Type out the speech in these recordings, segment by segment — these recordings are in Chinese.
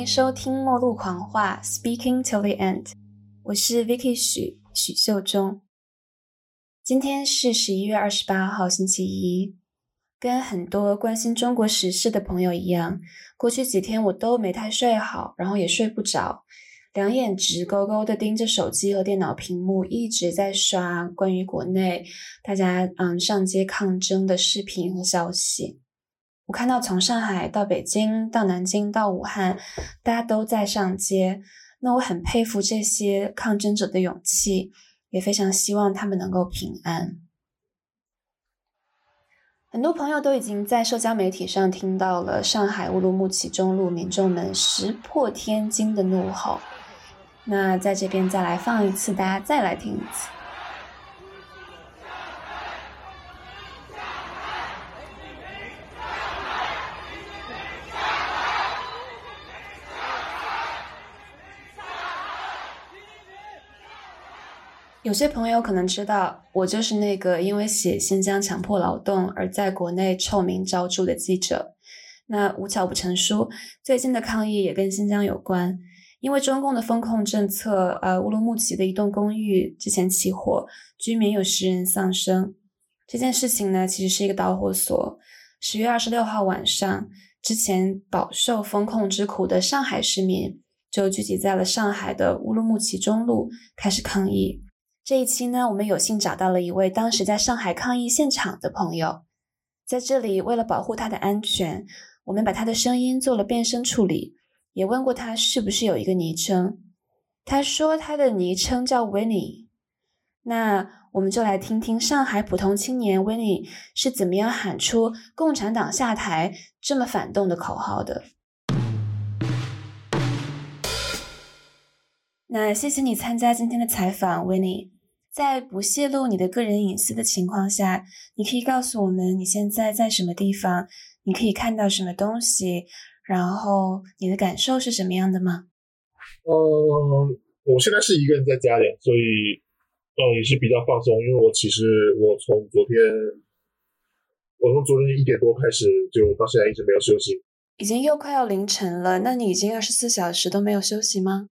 欢迎收听《末路狂话》（Speaking till the end），我是 Vicky 许许秀中。今天是十一月二十八号，星期一。跟很多关心中国时事的朋友一样，过去几天我都没太睡好，然后也睡不着，两眼直勾勾的盯着手机和电脑屏幕，一直在刷关于国内大家嗯上街抗争的视频和消息。我看到从上海到北京到南京到武汉，大家都在上街。那我很佩服这些抗争者的勇气，也非常希望他们能够平安。很多朋友都已经在社交媒体上听到了上海乌鲁木齐中路民众们石破天惊的怒吼。那在这边再来放一次，大家再来听一次。有些朋友可能知道，我就是那个因为写新疆强迫劳动而在国内臭名昭著的记者。那无巧不成书，最近的抗议也跟新疆有关。因为中共的风控政策，呃，乌鲁木齐的一栋公寓之前起火，居民有十人丧生。这件事情呢，其实是一个导火索。十月二十六号晚上，之前饱受风控之苦的上海市民就聚集在了上海的乌鲁木齐中路，开始抗议。这一期呢，我们有幸找到了一位当时在上海抗议现场的朋友，在这里为了保护他的安全，我们把他的声音做了变声处理，也问过他是不是有一个昵称，他说他的昵称叫 Winnie。那我们就来听听上海普通青年 Winnie 是怎么样喊出“共产党下台”这么反动的口号的。那谢谢你参加今天的采访，Winnie。在不泄露你的个人隐私的情况下，你可以告诉我们你现在在什么地方，你可以看到什么东西，然后你的感受是什么样的吗？嗯，我现在是一个人在家里，所以嗯也是比较放松，因为我其实我从昨天，我从昨天一点多开始就到现在一直没有休息，已经又快要凌晨了，那你已经二十四小时都没有休息吗？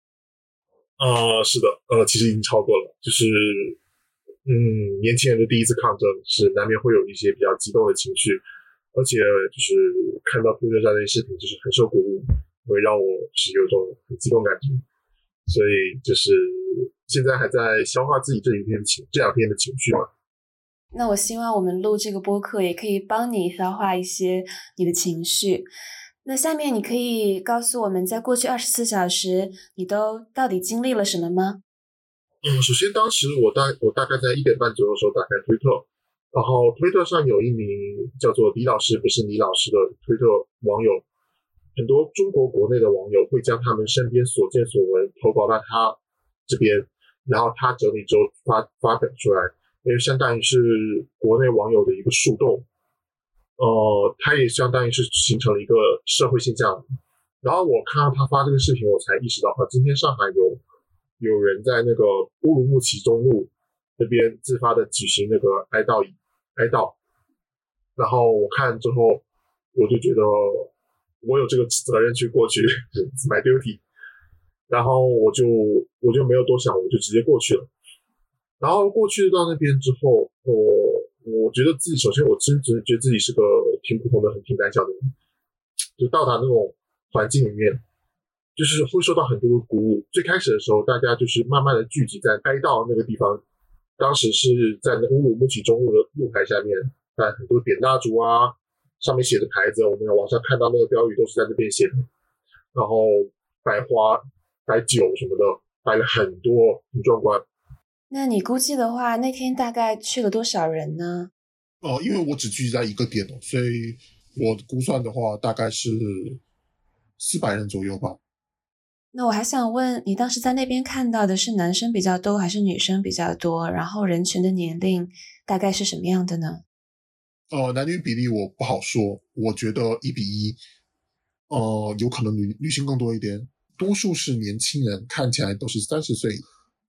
呃，是的，呃，其实已经超过了。就是，嗯，年轻人的第一次抗争，是难免会有一些比较激动的情绪，而且就是看到推特上那些视频，就是很受鼓舞，会让我是有种很激动感觉。所以就是现在还在消化自己这一天情这两天的情绪嘛。那我希望我们录这个播客也可以帮你消化一些你的情绪。那下面你可以告诉我们在过去二十四小时你都到底经历了什么吗？嗯，首先当时我大我大概在一点半左右的时候打开推特，然后推特上有一名叫做李老师不是李老师的推特网友，很多中国国内的网友会将他们身边所见所闻投稿到他这边，然后他整理之后发发表出来，因为相当于是国内网友的一个树洞。呃，它也相当于是形成了一个社会现象。然后我看到他发这个视频，我才意识到，啊，今天上海有有人在那个乌鲁木齐中路那边自发的举行那个哀悼哀悼。然后我看之后，我就觉得我有这个责任去过去，my duty。然后我就我就没有多想，我就直接过去了。然后过去到那边之后，我。我觉得自己首先，我真真觉得自己是个挺普通的、很挺胆小的人。就到达那种环境里面，就是会受到很多的鼓舞。最开始的时候，大家就是慢慢的聚集在哀悼那个地方。当时是在那乌鲁木齐中路的路牌下面，摆很多点蜡烛啊，上面写的牌子，我们网上看到那个标语都是在那边写的。然后摆花、摆酒什么的，摆了很多，很壮观。那你估计的话，那天大概去了多少人呢？哦，因为我只聚集在一个点哦，所以我估算的话，大概是四百人左右吧。那我还想问你，当时在那边看到的是男生比较多，还是女生比较多？然后人群的年龄大概是什么样的呢？呃，男女比例我不好说，我觉得一比一。呃，有可能女女性更多一点，多数是年轻人，看起来都是三十岁。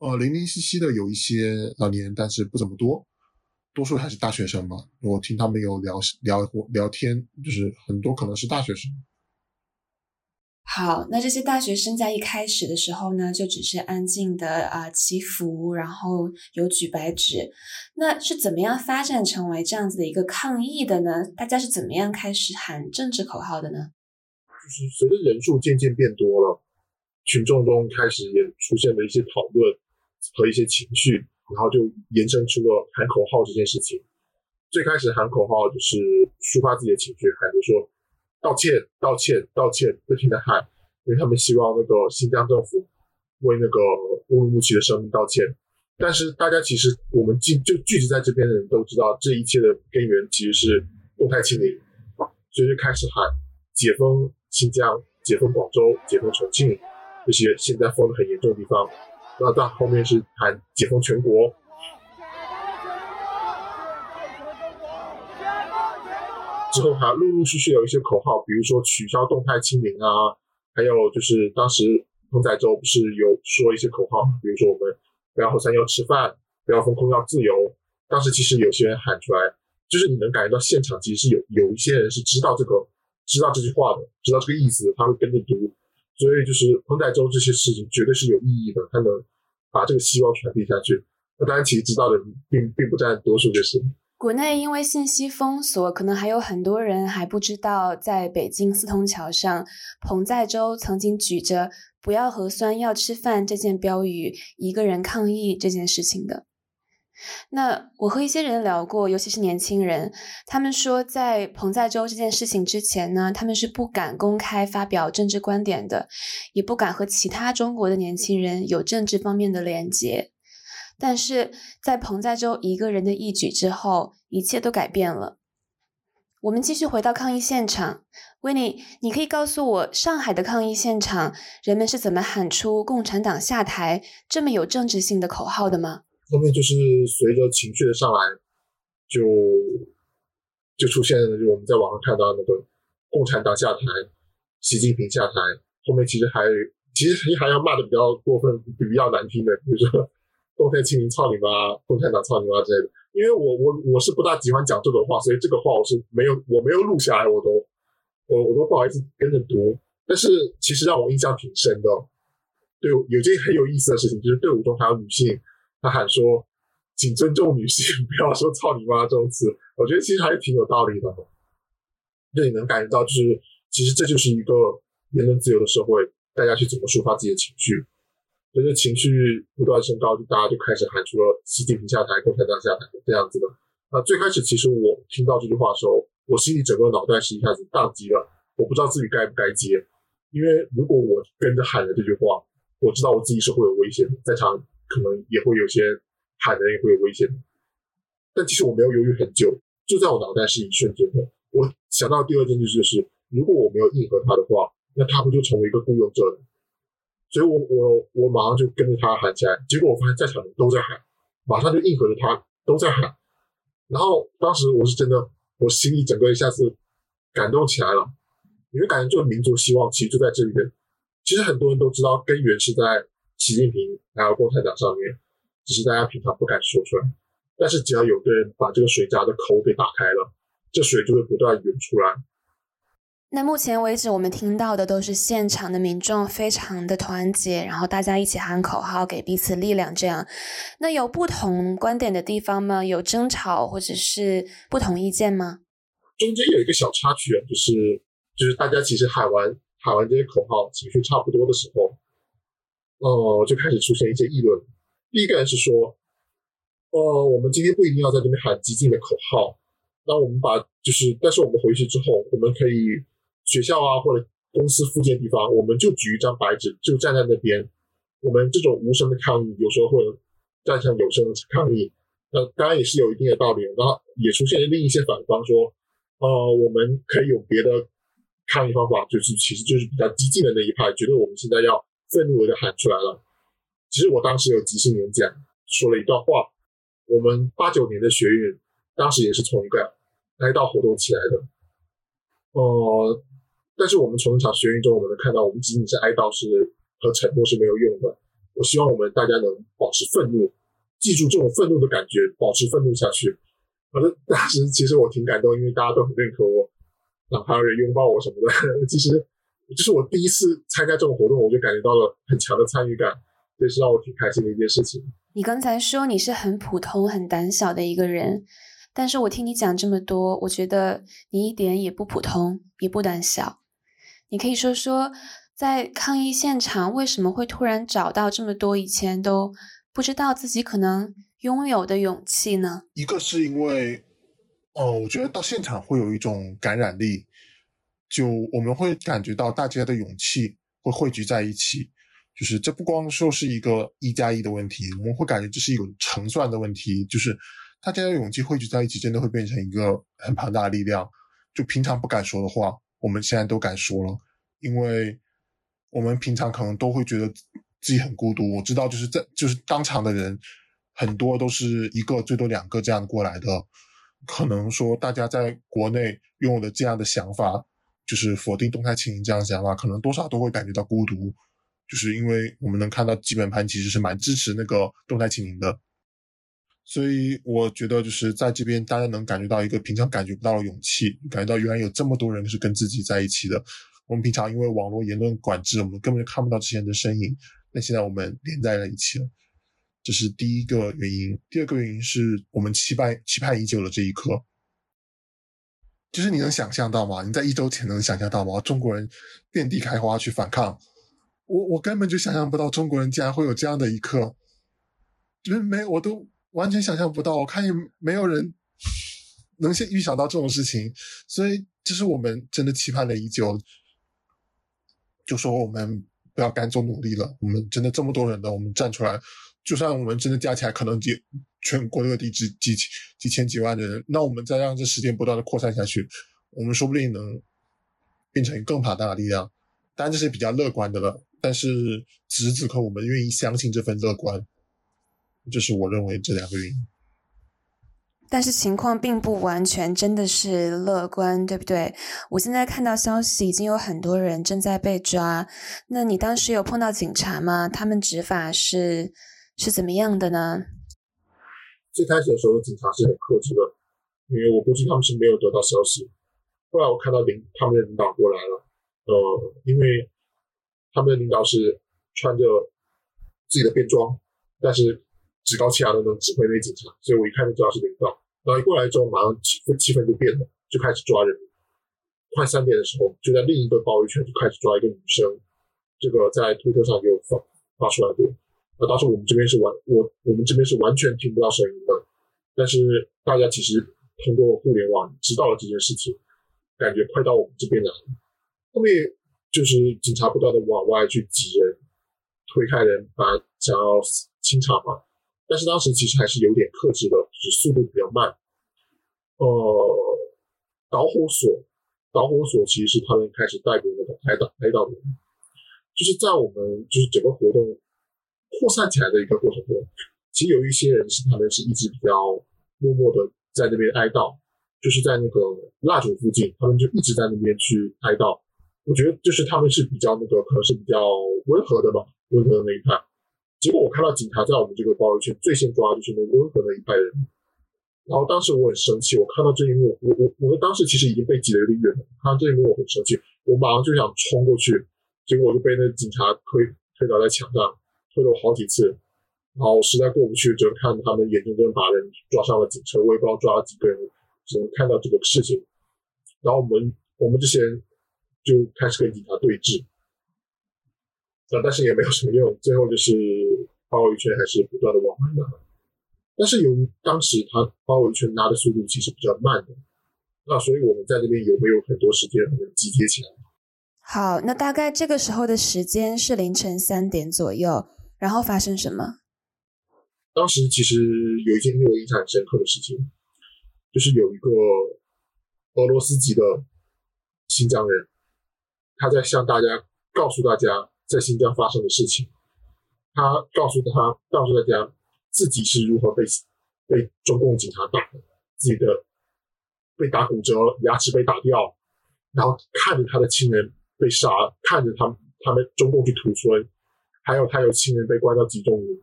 呃，零零稀稀的有一些老年人，但是不怎么多，多数还是大学生嘛。我听他们有聊聊聊天，就是很多可能是大学生。好，那这些大学生在一开始的时候呢，就只是安静的啊祈福，然后有举白纸。那是怎么样发展成为这样子的一个抗议的呢？大家是怎么样开始喊政治口号的呢？就是随着人数渐渐变多了，群众中开始也出现了一些讨论和一些情绪，然后就延伸出了喊口号这件事情。最开始喊口号就是抒发自己的情绪，喊着说。道歉，道歉，道歉，不停的喊，因为他们希望那个新疆政府为那个乌鲁木齐的生命道歉。但是大家其实我们聚就聚集在这边的人都知道，这一切的根源其实是动态清零，所以就开始喊解封新疆、解封广州、解封重庆这些现在封的很严重的地方。那到后面是喊解封全国。之后还陆陆续续有一些口号，比如说取消动态清零啊，还有就是当时彭载舟不是有说一些口号，比如说我们不要后三要吃饭，不要封控要自由。当时其实有些人喊出来，就是你能感觉到现场其实是有有一些人是知道这个知道这句话的，知道这个意思，他会跟着读。所以就是彭载舟这些事情绝对是有意义的，他能把这个希望传递下去。那当然，其实知道的人并并不占多数，就是。国内因为信息封锁，可能还有很多人还不知道，在北京四通桥上，彭在洲曾经举着“不要核酸要吃饭”这件标语，一个人抗议这件事情的。那我和一些人聊过，尤其是年轻人，他们说，在彭载舟这件事情之前呢，他们是不敢公开发表政治观点的，也不敢和其他中国的年轻人有政治方面的连接。但是在彭载舟一个人的一举之后，一切都改变了。我们继续回到抗议现场，维尼，你可以告诉我，上海的抗议现场人们是怎么喊出“共产党下台”这么有政治性的口号的吗？后面就是随着情绪的上来，就就出现了，就我们在网上看到那个“共产党下台”，习近平下台。后面其实还其实还要骂的比较过分，比较难听的，比如说。动态清零操你妈，共产党操你妈之类的。因为我我我是不大喜欢讲这种话，所以这个话我是没有我没有录下来，我都我我都不好意思跟着读。但是其实让我印象挺深的。对，有件很有意思的事情，就是队伍中还有女性，他喊说：“请尊重女性，不要说操你妈这种词。”我觉得其实还是挺有道理的。就你能感觉到，就是其实这就是一个言论自由的社会，大家去怎么抒发自己的情绪。随着情绪不断升高，就大家就开始喊出了“习近平下台，共产党下台”这样子的。那最开始其实我听到这句话的时候，我心里整个脑袋是一下子宕机了，我不知道自己该不该接。因为如果我跟着喊了这句话，我知道我自己是会有危险的，在场可能也会有些喊的人也会有危险。但其实我没有犹豫很久，就在我脑袋是一瞬间的，我想到第二件事就是，如果我没有应和他的话，那他不就成为一个雇佣者了？所以我我我马上就跟着他喊起来，结果我发现在场人都在喊，马上就应和着他都在喊，然后当时我是真的，我心里整个一下子感动起来了，你会感觉这个民族希望其实就在这里边。其实很多人都知道根源是在习近平还有共产党上面，只是大家平常不敢说出来。但是只要有个人把这个水闸的口给打开了，这水就会不断涌出来。那目前为止，我们听到的都是现场的民众非常的团结，然后大家一起喊口号，给彼此力量。这样，那有不同观点的地方吗？有争吵或者是不同意见吗？中间有一个小插曲啊，就是就是大家其实喊完喊完这些口号，情绪差不多的时候，哦，就开始出现一些议论。第一个人是说，哦，我们今天不一定要在这边喊激进的口号，那我们把就是，但是我们回去之后，我们可以。学校啊，或者公司附近的地方，我们就举一张白纸，就站在那边。我们这种无声的抗议，有时候会站上有声的抗议。那当然也是有一定的道理。然后也出现另一些反方说，呃，我们可以有别的抗议方法，就是其实就是比较激进的那一派，觉得我们现在要愤怒的喊出来了。其实我当时有即兴演讲，说了一段话。我们八九年的学运，当时也是从一个哀悼活动起来的。呃。但是我们从一场学运中，我们能看到，我们仅仅是哀悼是和沉默是没有用的。我希望我们大家能保持愤怒，记住这种愤怒的感觉，保持愤怒下去。反正当时其实我挺感动，因为大家都很认可我，哪怕有人拥抱我什么的。其实就是我第一次参加这种活动，我就感觉到了很强的参与感，这是让我挺开心的一件事情。你刚才说你是很普通、很胆小的一个人，但是我听你讲这么多，我觉得你一点也不普通，也不胆小。你可以说说，在抗议现场为什么会突然找到这么多以前都不知道自己可能拥有的勇气呢？一个是因为，哦，我觉得到现场会有一种感染力。就我们会感觉到大家的勇气会汇聚在一起，就是这不光说是一个一加一的问题，我们会感觉这是一个成算的问题，就是大家的勇气汇聚在一起，真的会变成一个很庞大的力量。就平常不敢说的话，我们现在都敢说了，因为我们平常可能都会觉得自己很孤独。我知道，就是在就是当场的人很多都是一个最多两个这样过来的，可能说大家在国内拥有的这样的想法。就是否定动态清零这样想法，可能多少都会感觉到孤独，就是因为我们能看到基本盘其实是蛮支持那个动态清零的，所以我觉得就是在这边大家能感觉到一个平常感觉不到的勇气，感觉到原来有这么多人是跟自己在一起的。我们平常因为网络言论管制，我们根本就看不到这些人的身影，那现在我们连在了一起了，这是第一个原因。第二个原因是我们期盼期盼已久的这一刻。就是你能想象到吗？你在一周前能想象到吗？中国人遍地开花去反抗，我我根本就想象不到中国人竟然会有这样的一刻，就是没我都完全想象不到。我看也没有人能先预想到这种事情，所以这是我们真的期盼了已久。就说我们不要甘做努力了，我们真的这么多人了，我们站出来，就算我们真的加起来可能几。全国各地几几几千几万的人，那我们再让这时间不断的扩散下去，我们说不定能变成更庞大的力量。当然这是比较乐观的了，但是此时此刻我们愿意相信这份乐观，这是我认为这两个原因。但是情况并不完全真的是乐观，对不对？我现在看到消息，已经有很多人正在被抓。那你当时有碰到警察吗？他们执法是是怎么样的呢？最开始的时候，警察是很克制的，因为我估计他们是没有得到消息。后来我看到领他们的领导过来了，呃，因为他们的领导是穿着自己的便装，但是趾高气扬的能指挥那警察，所以我一看就知道是领导。然后一过来之后，马上气氛气氛就变了，就开始抓人。快三点的时候，就在另一个包围圈就开始抓一个女生，这个在推特上就发发出来过。那当时我们这边是完我我们这边是完全听不到声音的，但是大家其实通过互联网知道了这件事情，感觉快到我们这边来了。后面就是警察不断的往外去挤人、推开人，把想要清场嘛。但是当时其实还是有点克制的，就是速度比较慢。呃，导火索，导火索其实是他们开始带给那个拍到拍到的，就是在我们就是整个活动。扩散起来的一个过程中，其实有一些人是他们是一直比较默默的在那边哀悼，就是在那个蜡烛附近，他们就一直在那边去哀悼。我觉得就是他们是比较那个可能是比较温和的吧，温和的那一派。结果我看到警察在我们这个包围圈最先抓就是那温和的一派人，然后当时我很生气，我看到这一幕，我我我们当时其实已经被挤得有点远了，看到这一幕我很生气，我马上就想冲过去，结果我就被那警察推推倒在墙上。推了好几次，然后实在过不去，就看他们眼睁睁把人抓上了警车，我也不知道抓了几个人，只能看到这个事情。然后我们我们这些人就开始跟警察对峙，啊，但是也没有什么用，最后就是包围圈还是不断的往外拉。但是由于当时他包围圈拉的速度其实比较慢的，那所以我们在这边有没有很多时间能集结起来？好，那大概这个时候的时间是凌晨三点左右。然后发生什么？当时其实有一件令我印象很深刻的事情，就是有一个俄罗斯籍的新疆人，他在向大家告诉大家在新疆发生的事情。他告诉他，告诉大家自己是如何被被中共警察打的，自己的被打骨折，牙齿被打掉，然后看着他的亲人被杀，看着他们他们中共去屠村。还有他有亲人被关到集中营，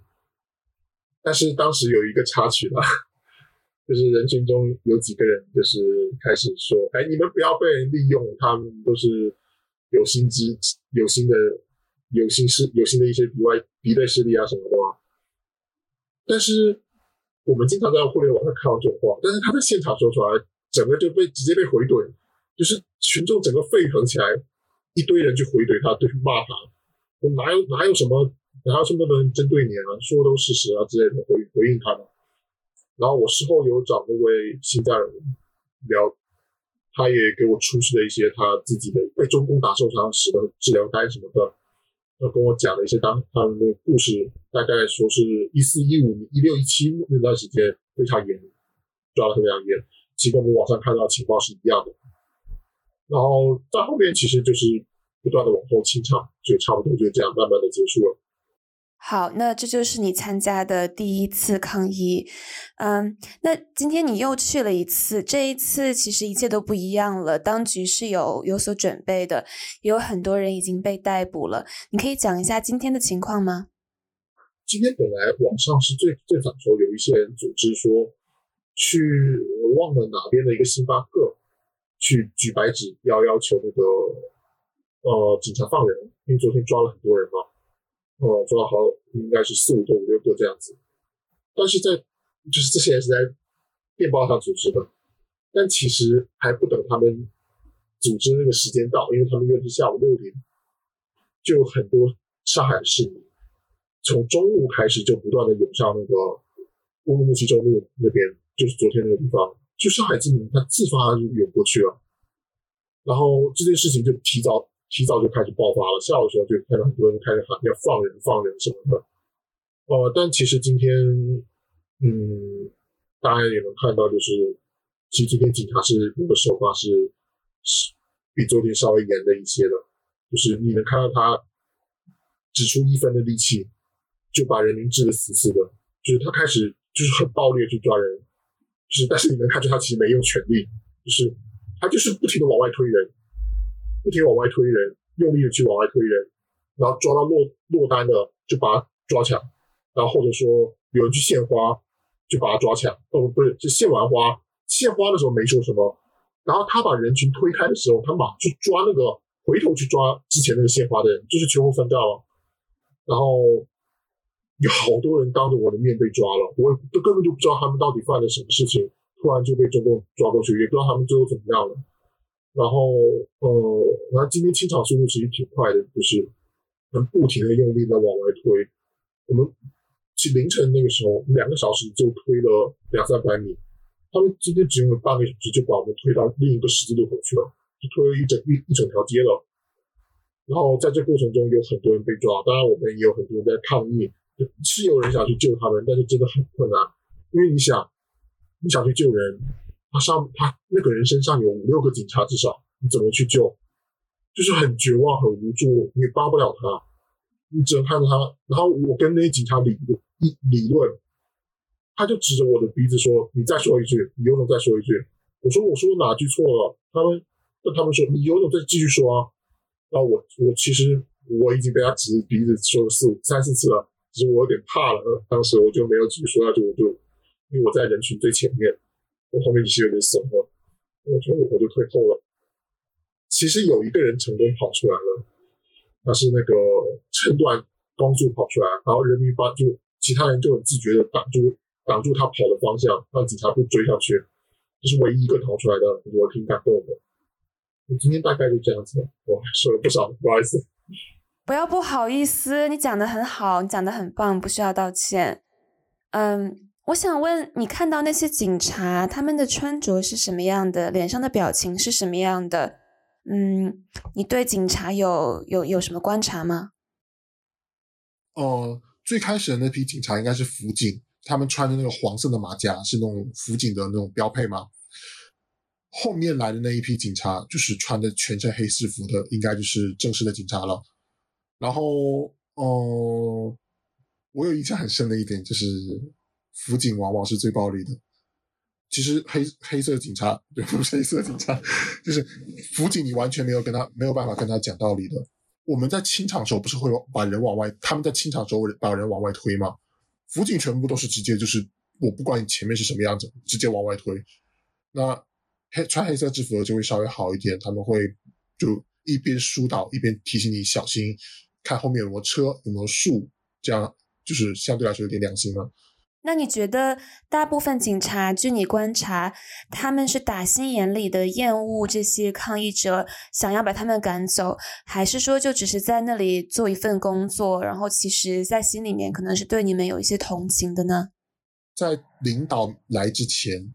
但是当时有一个插曲了，就是人群中有几个人就是开始说：“哎，你们不要被人利用，他们都是有心之有心的有心势有心的一些敌外敌对势力啊什么的。但是我们经常在互联网上看到这种话，但是他在现场说出来，整个就被直接被回怼，就是群众整个沸腾起来，一堆人去回怼他，对骂他，哪有哪有什么哪有什么多人针对你啊，说的都是事实啊之类的回回应他的。然后我事后有找那位新疆人聊，他也给我出示了一些他自己的被中共打受伤时的治疗单什么的。他跟我讲了一些当他们的故事，大概说是一四一五一六一七那段时间非常严，抓的非常严，其实跟我们网上看到的情况是一样的。然后在后面其实就是不断的往后清唱，就差不多就这样慢慢的结束了。好，那这就是你参加的第一次抗议，嗯，那今天你又去了一次，这一次其实一切都不一样了，当局是有有所准备的，也有很多人已经被逮捕了，你可以讲一下今天的情况吗？今天本来网上是最最早说有一些人组织说去我忘了哪边的一个星巴克去举白纸，要要求那个呃警察放人，因为昨天抓了很多人嘛。呃，抓了好应该是四五个、五六个这样子，但是在就是这些人是在电报上组织的，但其实还不等他们组织那个时间到，因为他们约是下午六点，就有很多上海市民从中午开始就不断的涌向那个乌鲁木齐中路那边，就是昨天那个地方，就上海居民他自发涌过去了，然后这件事情就提早。提早就开始爆发了，下午的时候就看到很多人开始喊要放人、放人什么的。呃，但其实今天，嗯，大家也能看到，就是其实今天警察是用的手法是是比昨天稍微严了一些的，就是你能看到他只出一分的力气就把人民治得死死的，就是他开始就是很暴力去抓人，就是但是你能看出他其实没用全力，就是他就是不停的往外推人。不停往外推人，用力的去往外推人，然后抓到落落单的就把他抓抢，然后或者说有人去献花就把他抓抢，哦不是，是献完花，献花的时候没说什么，然后他把人群推开的时候，他马上去抓那个回头去抓之前那个献花的人，就是秋后算账了，然后有好多人当着我的面被抓了，我都根本就不知道他们到底犯了什么事情，突然就被中共抓过去，也不知道他们最后怎么样了。然后，呃，然后今天清场速度其实挺快的，就是能不停的用力的往外推。我们其凌晨那个时候，两个小时就推了两三百米。他们今天只用了半个小时就把我们推到另一个十字路口去了，就推了一整一一整条街了。然后在这过程中有很多人被抓，当然我们也有很多人在抗议，是有人想去救他们，但是真的很困难，因为你想，你想去救人。他上他那个人身上有五六个警察，至少你怎么去救？就是很绝望、很无助，你也帮不了他，你只能看着他。然后我跟那些警察理论，一理论，他就指着我的鼻子说：“你再说一句，你有种再说一句。”我说：“我说哪句错了？”他们那他们说：“你有种再继续说啊。”那我我其实我已经被他指着鼻子说了四五三四次了，只是我有点怕了。当时我就没有继续说下去，我就因为我在人群最前面。我后面就是有点怂了，我就我就退后了。其实有一个人成功跑出来了，他是那个趁乱光速跑出来，然后人民帮就其他人就很自觉的挡住挡住他跑的方向，让警察不追上去。这是唯一一个逃出来的，我挺感动的。我今天大概就这样子，我说了不少，不好意思。不要不好意思，你讲的很好，你讲的很棒，不需要道歉。嗯。我想问你，看到那些警察，他们的穿着是什么样的？脸上的表情是什么样的？嗯，你对警察有有有什么观察吗？哦，最开始的那批警察应该是辅警，他们穿的那个黄色的马甲是那种辅警的那种标配吗？后面来的那一批警察就是穿的全身黑制服的，应该就是正式的警察了。然后，哦，我有印象很深的一点就是。辅警往往是最暴力的。其实黑黑色警察，对，不是黑色警察，就是辅警，你完全没有跟他没有办法跟他讲道理的。我们在清场的时候不是会把人往外，他们在清场时候把人往外推吗？辅警全部都是直接就是我不管你前面是什么样子，直接往外推。那黑穿黑色制服的就会稍微好一点，他们会就一边疏导一边提醒你小心，看后面有没有车有没有树，这样就是相对来说有点良心了。那你觉得大部分警察，据你观察，他们是打心眼里的厌恶这些抗议者，想要把他们赶走，还是说就只是在那里做一份工作，然后其实在心里面可能是对你们有一些同情的呢？在领导来之前，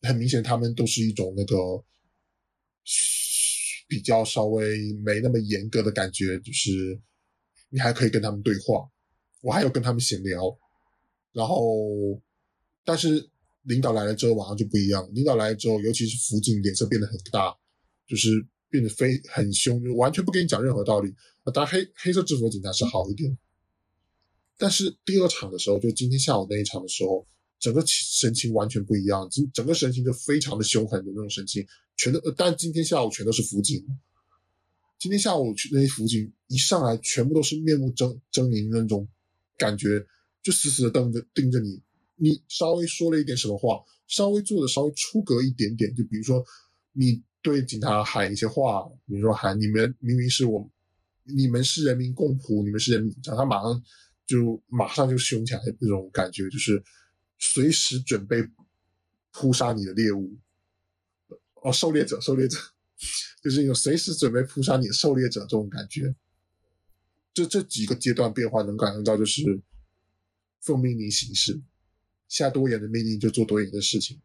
很明显他们都是一种那个比较稍微没那么严格的感觉，就是你还可以跟他们对话，我还有跟他们闲聊。然后，但是领导来了之后，马上就不一样。领导来了之后，尤其是辅警，脸色变得很大，就是变得非很凶，就完全不跟你讲任何道理。当然黑黑色制服的警察是好一点，但是第二场的时候，就今天下午那一场的时候，整个神情完全不一样，整整个神情就非常的凶狠的那种神情，全都。但今天下午全都是辅警，今天下午去那些辅警一上来，全部都是面目狰狰狞那种感觉。就死死的瞪着盯着你，你稍微说了一点什么话，稍微做的稍微出格一点点，就比如说你对警察喊一些话，比如说喊你们明明是我，你们是人民共仆，你们是人民警察，他马上就马上就凶起来，那种感觉就是随时准备扑杀你的猎物，哦，狩猎者，狩猎者，就是一种随时准备扑杀你的狩猎者这种感觉。这这几个阶段变化能感受到就是。奉命令行事，下多严的命令就做多严的事情。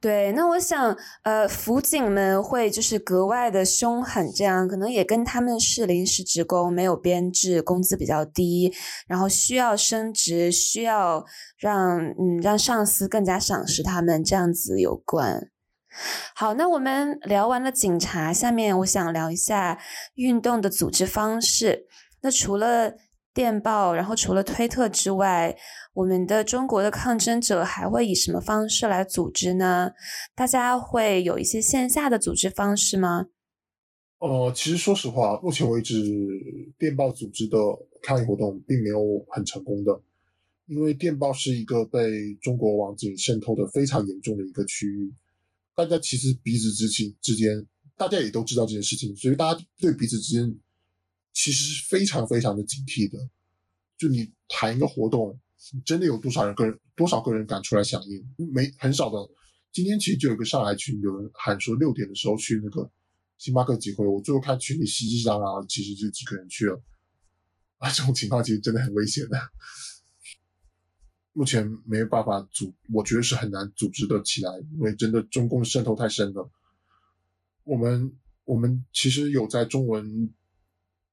对，那我想，呃，辅警们会就是格外的凶狠，这样可能也跟他们是临时职工，没有编制，工资比较低，然后需要升职，需要让嗯让上司更加赏识他们这样子有关。好，那我们聊完了警察，下面我想聊一下运动的组织方式。那除了电报，然后除了推特之外，我们的中国的抗争者还会以什么方式来组织呢？大家会有一些线下的组织方式吗？呃，其实说实话，目前为止，电报组织的抗议活动并没有很成功的，因为电报是一个被中国网警渗透的非常严重的一个区域，大家其实彼此之间之间，大家也都知道这件事情，所以大家对彼此之间。其实是非常非常的警惕的，就你谈一个活动，真的有多少人个人多少个人敢出来响应？没很少的。今天其实就有个上海群，有人喊说六点的时候去那个星巴克集会，我最后看群里熙熙攘攘，其实就几个人去了。啊，这种情况其实真的很危险的。目前没有办法组，我觉得是很难组织的起来，因为真的中共渗透太深了。我们我们其实有在中文。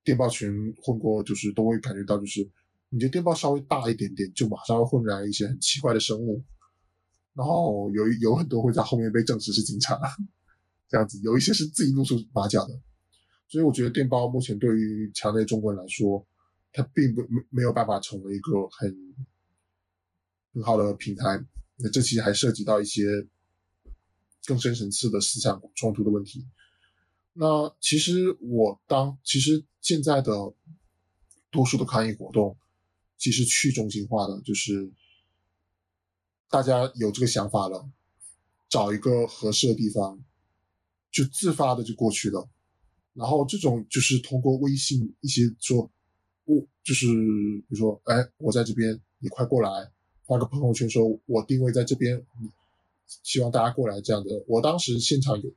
电报群混过，就是都会感觉到，就是你这电报稍微大一点点，就马上会混来一些很奇怪的生物，然后有有很多会在后面被证实是警察，这样子，有一些是自己露出马脚的，所以我觉得电报目前对于强烈中国人来说，它并不没没有办法成为一个很很好的平台，那这其实还涉及到一些更深层次的思想冲突的问题。那其实我当其实现在的多数的抗议活动，其实去中心化的，就是大家有这个想法了，找一个合适的地方，就自发的就过去了。然后这种就是通过微信一些说，我就是比如说，哎，我在这边，你快过来，发个朋友圈说我定位在这边，希望大家过来这样的。我当时现场有。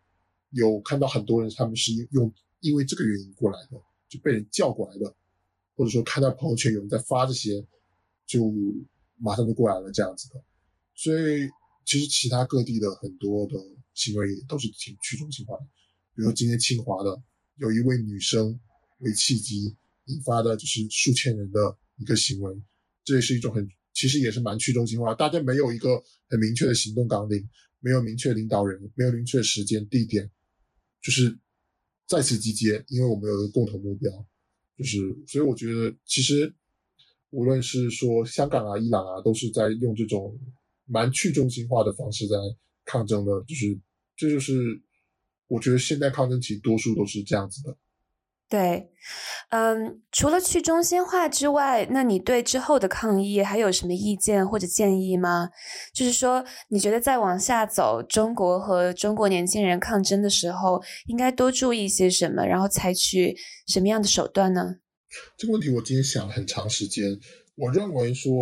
有看到很多人，他们是用因为这个原因过来的，就被人叫过来的，或者说看到朋友圈有人在发这些，就马上就过来了这样子的。所以其实其他各地的很多的行为也都是挺去中心化的，比如今天清华的有一位女生为契机引发的就是数千人的一个行为，这也是一种很其实也是蛮去中心化，大家没有一个很明确的行动纲领，没有明确领导人，没有明确时间地点。就是再次集结，因为我们有一个共同目标，就是所以我觉得其实无论是说香港啊、伊朗啊，都是在用这种蛮去中心化的方式在抗争的，就是这就是我觉得现在抗争其实多数都是这样子的。对，嗯，除了去中心化之外，那你对之后的抗议还有什么意见或者建议吗？就是说，你觉得再往下走，中国和中国年轻人抗争的时候，应该多注意些什么，然后采取什么样的手段呢？这个问题我今天想了很长时间。我认为说，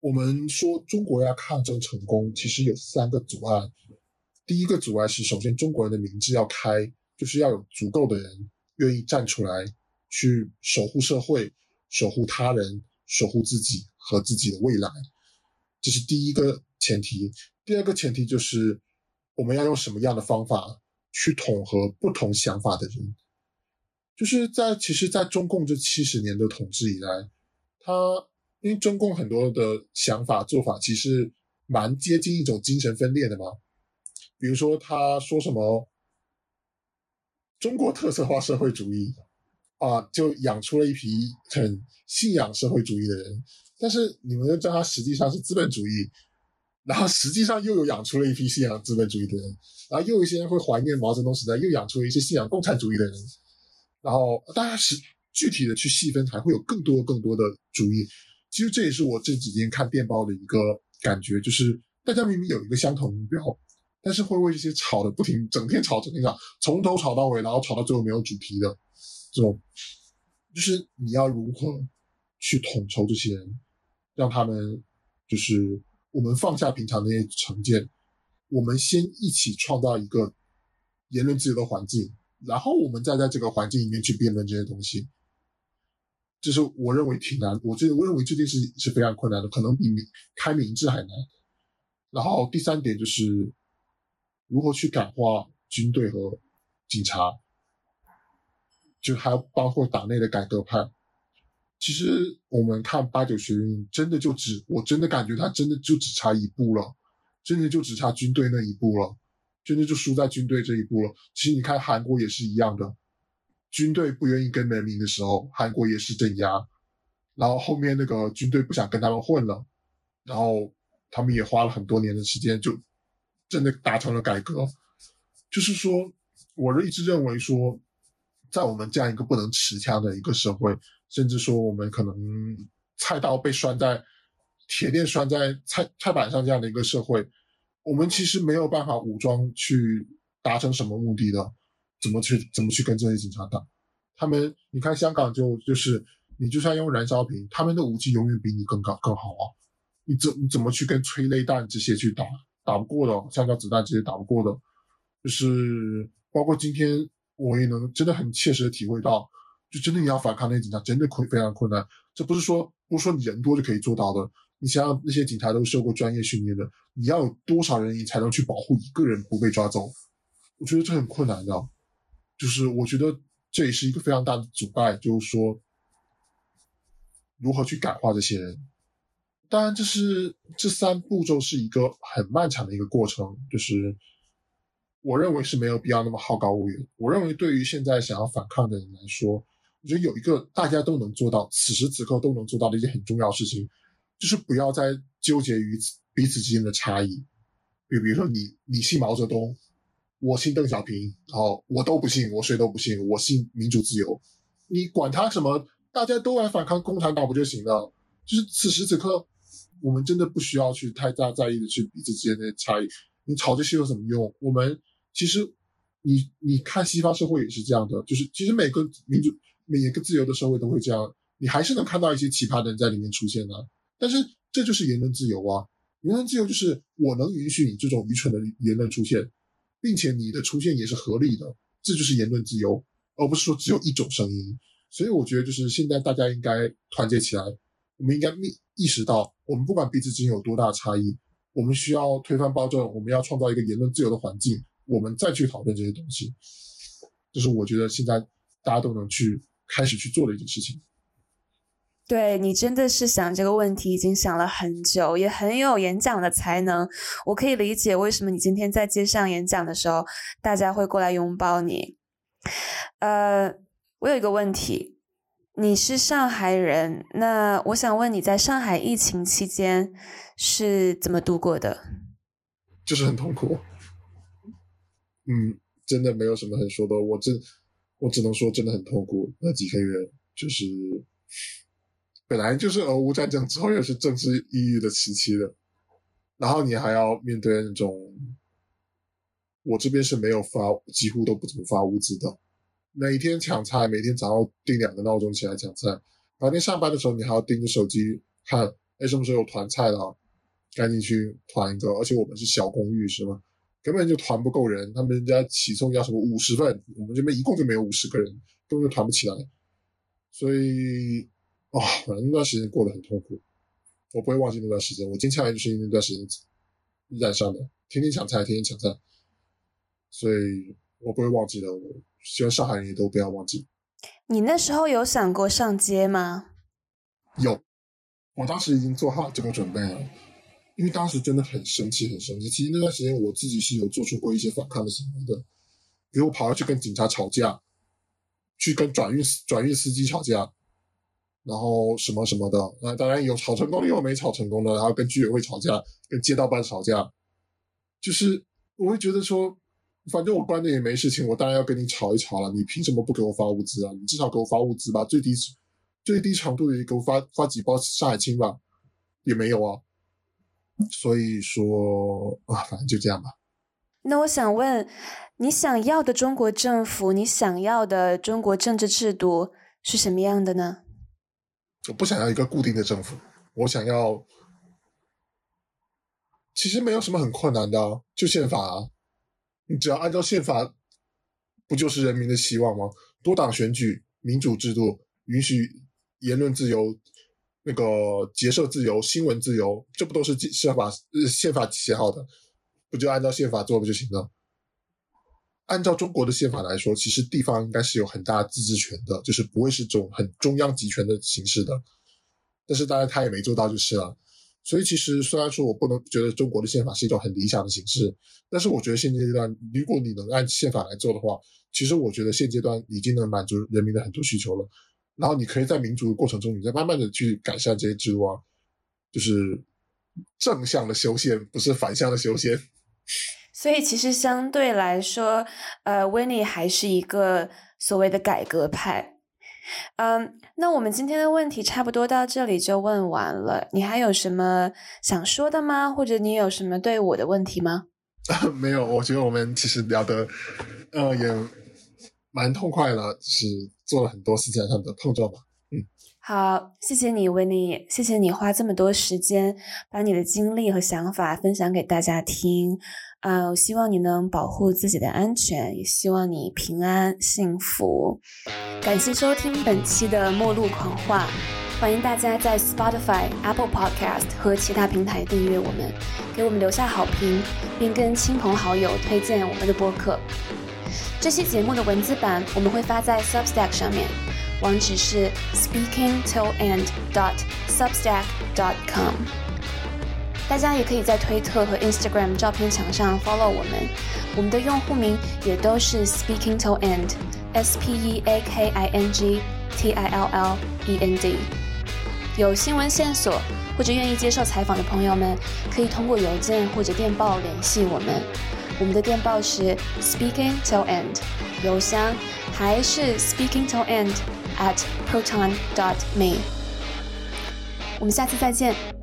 我们说中国要抗争成功，其实有三个阻碍。第一个阻碍是，首先中国人的明智要开。就是要有足够的人愿意站出来，去守护社会、守护他人、守护自己和自己的未来，这是第一个前提。第二个前提就是我们要用什么样的方法去统合不同想法的人。就是在其实，在中共这七十年的统治以来，他因为中共很多的想法做法其实蛮接近一种精神分裂的嘛，比如说他说什么。中国特色化社会主义啊，就养出了一批很信仰社会主义的人，但是你们又知道，它实际上是资本主义，然后实际上又有养出了一批信仰资本主义的人，然后又有一些人会怀念毛泽东时代，又养出了一些信仰共产主义的人，然后大家是具体的去细分，还会有更多更多的主义。其实这也是我这几天看电报的一个感觉，就是大家明明有一个相同目标。但是会为这些吵的不停，整天吵，整天吵，从头吵到尾，然后吵到最后没有主题的这种，就是你要如何去统筹这些人，让他们就是我们放下平常那些成见，我们先一起创造一个言论自由的环境，然后我们再在这个环境里面去辩论这些东西，就是我认为挺难，我这我认为这件事是非常困难的，可能比开明智还难。然后第三点就是。如何去感化军队和警察，就还包括党内的改革派。其实我们看八九学运，真的就只，我真的感觉他真的就只差一步了，真的就只差军队那一步了，真的就输在军队这一步了。其实你看韩国也是一样的，军队不愿意跟人民的时候，韩国也是镇压，然后后面那个军队不想跟他们混了，然后他们也花了很多年的时间就。真的达成了改革，就是说，我一直认为说，在我们这样一个不能持枪的一个社会，甚至说我们可能菜刀被拴在铁链拴在菜菜板上这样的一个社会，我们其实没有办法武装去达成什么目的的。怎么去怎么去跟这些警察打？他们你看香港就就是你就算用燃烧瓶，他们的武器永远比你更高更好啊！你怎你怎么去跟催泪弹这些去打？打不过的，橡胶子弹这些打不过的，就是包括今天我也能真的很切实的体会到，就真的你要反抗那些警察，真的困非常困难。这不是说不是说你人多就可以做到的。你想想那些警察都受过专业训练的，你要有多少人你才能去保护一个人不被抓走？我觉得这很困难的。就是我觉得这也是一个非常大的阻碍，就是说如何去感化这些人。当然，这是这三步骤是一个很漫长的一个过程，就是我认为是没有必要那么好高骛远。我认为对于现在想要反抗的人来说，我觉得有一个大家都能做到，此时此刻都能做到的一件很重要事情，就是不要再纠结于彼此之间的差异。比比如说，你你信毛泽东，我信邓小平，然后我都不信，我谁都不信，我信民主自由。你管他什么，大家都来反抗共产党不就行了？就是此时此刻。我们真的不需要去太大在意的去彼此之间的差异。你吵这些有什么用？我们其实，你你看西方社会也是这样的，就是其实每个民主、每个自由的社会都会这样，你还是能看到一些奇葩的人在里面出现的。但是这就是言论自由啊！言论自由就是我能允许你这种愚蠢的言论出现，并且你的出现也是合理的，这就是言论自由，而不是说只有一种声音。所以我觉得，就是现在大家应该团结起来，我们应该意意识到。我们不管彼此之间有多大差异，我们需要推翻暴政，我们要创造一个言论自由的环境，我们再去讨论这些东西。这是我觉得现在大家都能去开始去做的一件事情。对你真的是想这个问题已经想了很久，也很有演讲的才能。我可以理解为什么你今天在街上演讲的时候，大家会过来拥抱你。呃，我有一个问题。你是上海人，那我想问你在上海疫情期间是怎么度过的？就是很痛苦。嗯，真的没有什么很说的。我真，我只能说真的很痛苦。那几个月就是本来就是俄乌战争之后又是政治抑郁的时期的，然后你还要面对那种，我这边是没有发，几乎都不怎么发物资的，每天抢菜，每天早上定两个闹钟起来抢菜，白天上班的时候你还要盯着手机看，哎，什么时候有团菜了，赶紧去团一个，而且我们是小公寓是吗？根本就团不够人，他们人家起送要什么五十份，我们这边一共就没有五十个人，根本就团不起来。所以，啊，反正那段时间过得很痛苦，我不会忘记那段时间。我进校园就是因为那段时间染上的，天天抢菜，天天抢菜，所以我不会忘记的。我希望上海人也都不要忘记。你那时候有想过上街吗？有，我当时已经做好这个准备了。因为当时真的很生气，很生气。其实那段时间我自己是有做出过一些反抗的行为的，比如我跑要去跟警察吵架，去跟转运转运司机吵架，然后什么什么的。那当然有吵成功的，也有没吵成功的。然后跟居委会吵架，跟街道办吵架，就是我会觉得说，反正我关着也没事情，我当然要跟你吵一吵了。你凭什么不给我发物资啊？你至少给我发物资吧，最低最低长度也给我发发几包上海青吧，也没有啊。所以说啊，反正就这样吧。那我想问，你想要的中国政府，你想要的中国政治制度是什么样的呢？我不想要一个固定的政府，我想要，其实没有什么很困难的，就宪法啊。你只要按照宪法，不就是人民的希望吗？多党选举、民主制度，允许言论自由。那个结社自由、新闻自由，这不都是宪法宪法写好的？不就按照宪法做不就行了？按照中国的宪法来说，其实地方应该是有很大自治权的，就是不会是这种很中央集权的形式的。但是当然他也没做到就是了。所以其实虽然说我不能觉得中国的宪法是一种很理想的形式，但是我觉得现阶段如果你能按宪法来做的话，其实我觉得现阶段已经能满足人民的很多需求了。然后你可以在民主的过程中，你再慢慢的去改善这些制度啊，就是正向的修宪，不是反向的修宪。所以其实相对来说，呃，维尼还是一个所谓的改革派。嗯，那我们今天的问题差不多到这里就问完了。你还有什么想说的吗？或者你有什么对我的问题吗？没有，我觉得我们其实聊的，呃，也蛮痛快了，就是。做了很多思想上的碰撞吧，嗯，好，谢谢你，维尼，谢谢你花这么多时间把你的经历和想法分享给大家听，啊，我希望你能保护自己的安全，也希望你平安幸福。感谢收听本期的末路狂话，欢迎大家在 Spotify、Apple Podcast 和其他平台订阅我们，给我们留下好评，并跟亲朋好友推荐我们的播客。这期节目的文字版我们会发在 Substack 上面，网址是 speakingtoend.dot.substack.dot.com。大家也可以在推特和 Instagram 照片墙上 follow 我们，我们的用户名也都是 Speaking to End，S P E A K I N G T I L L E N D。有新闻线索或者愿意接受采访的朋友们，可以通过邮件或者电报联系我们。我们的电报是 speaking till end，邮箱还是 speaking till end at proton dot me。我们下次再见。